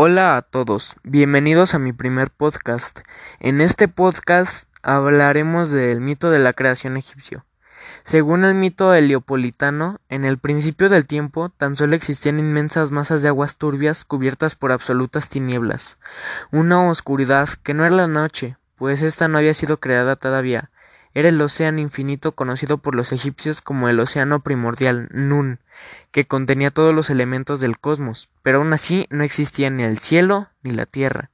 Hola a todos, bienvenidos a mi primer podcast. En este podcast hablaremos del mito de la creación egipcio. Según el mito heliopolitano, en el principio del tiempo tan solo existían inmensas masas de aguas turbias cubiertas por absolutas tinieblas, una oscuridad que no era la noche, pues ésta no había sido creada todavía, era el océano infinito conocido por los egipcios como el océano primordial Nun, que contenía todos los elementos del cosmos, pero aún así no existía ni el cielo ni la tierra.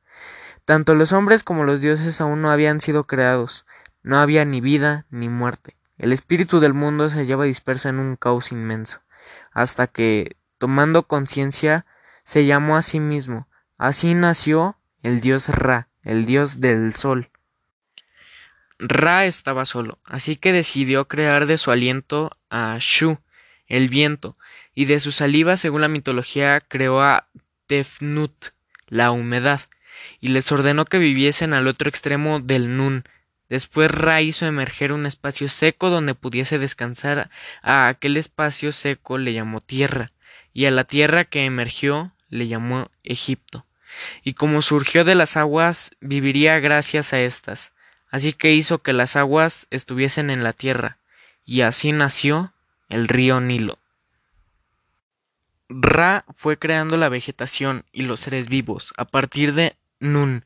Tanto los hombres como los dioses aún no habían sido creados, no había ni vida ni muerte. El espíritu del mundo se hallaba disperso en un caos inmenso, hasta que, tomando conciencia, se llamó a sí mismo. Así nació el dios Ra, el dios del sol. Ra estaba solo, así que decidió crear de su aliento a Shu, el viento, y de su saliva, según la mitología, creó a Tefnut, la humedad, y les ordenó que viviesen al otro extremo del Nun. Después Ra hizo emerger un espacio seco donde pudiese descansar. A aquel espacio seco le llamó tierra, y a la tierra que emergió le llamó Egipto. Y como surgió de las aguas, viviría gracias a éstas. Así que hizo que las aguas estuviesen en la tierra, y así nació el río Nilo. Ra fue creando la vegetación y los seres vivos a partir de Nun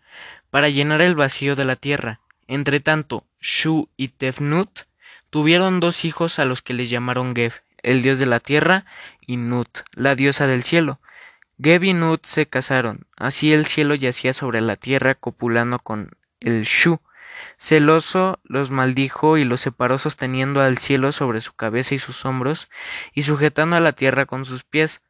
para llenar el vacío de la tierra. Entretanto, Shu y Tefnut tuvieron dos hijos a los que les llamaron Geb, el dios de la tierra, y Nut, la diosa del cielo. Geb y Nut se casaron, así el cielo yacía sobre la tierra copulando con el Shu, Celoso los maldijo y los separó sosteniendo al cielo sobre su cabeza y sus hombros y sujetando a la tierra con sus pies.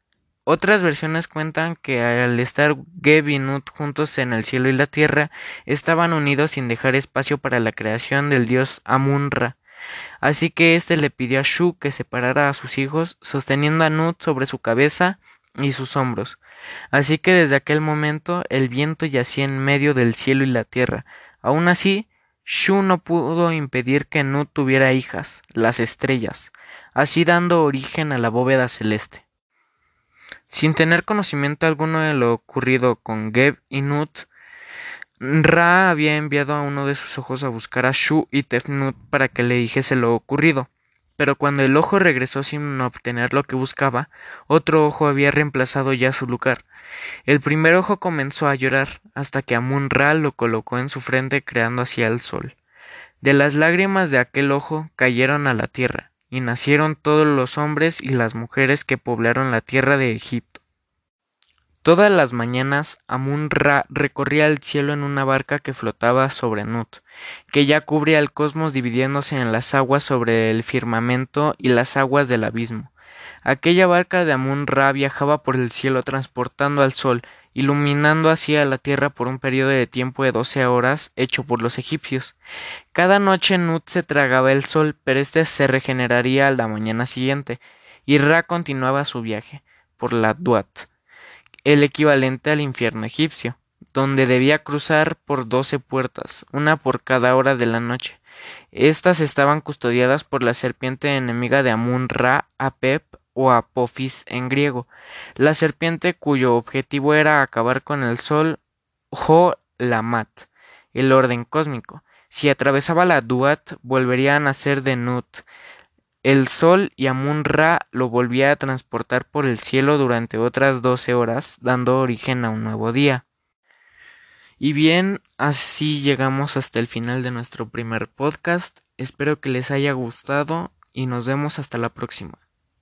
Otras versiones cuentan que al estar Geb y Nut juntos en el cielo y la tierra, estaban unidos sin dejar espacio para la creación del dios Amun-Ra. Así que éste le pidió a Shu que separara a sus hijos, sosteniendo a Nut sobre su cabeza y sus hombros. Así que desde aquel momento el viento yacía en medio del cielo y la tierra. Aun así, Shu no pudo impedir que Nut tuviera hijas, las estrellas, así dando origen a la bóveda celeste. Sin tener conocimiento alguno de lo ocurrido con Geb y Nut, Ra había enviado a uno de sus ojos a buscar a Shu y Tefnut para que le dijese lo ocurrido. Pero cuando el ojo regresó sin obtener lo que buscaba, otro ojo había reemplazado ya su lugar, el primer ojo comenzó a llorar hasta que Amun Ra lo colocó en su frente creando así el sol. De las lágrimas de aquel ojo cayeron a la tierra, y nacieron todos los hombres y las mujeres que poblaron la tierra de Egipto. Todas las mañanas Amun Ra recorría el cielo en una barca que flotaba sobre Nut, que ya cubría el cosmos dividiéndose en las aguas sobre el firmamento y las aguas del abismo. Aquella barca de Amun-Ra viajaba por el cielo transportando al sol, iluminando así a la tierra por un periodo de tiempo de doce horas hecho por los egipcios. Cada noche Nut se tragaba el sol, pero éste se regeneraría a la mañana siguiente, y Ra continuaba su viaje por la Duat, el equivalente al infierno egipcio, donde debía cruzar por doce puertas, una por cada hora de la noche. Estas estaban custodiadas por la serpiente enemiga de Amun-Ra, Apep o Apophis en griego, la serpiente cuyo objetivo era acabar con el sol Ho Lamat, el orden cósmico. Si atravesaba la Duat, volvería a nacer de Nut. El sol y Amun-Ra lo volvía a transportar por el cielo durante otras doce horas, dando origen a un nuevo día. Y bien, así llegamos hasta el final de nuestro primer podcast. Espero que les haya gustado y nos vemos hasta la próxima.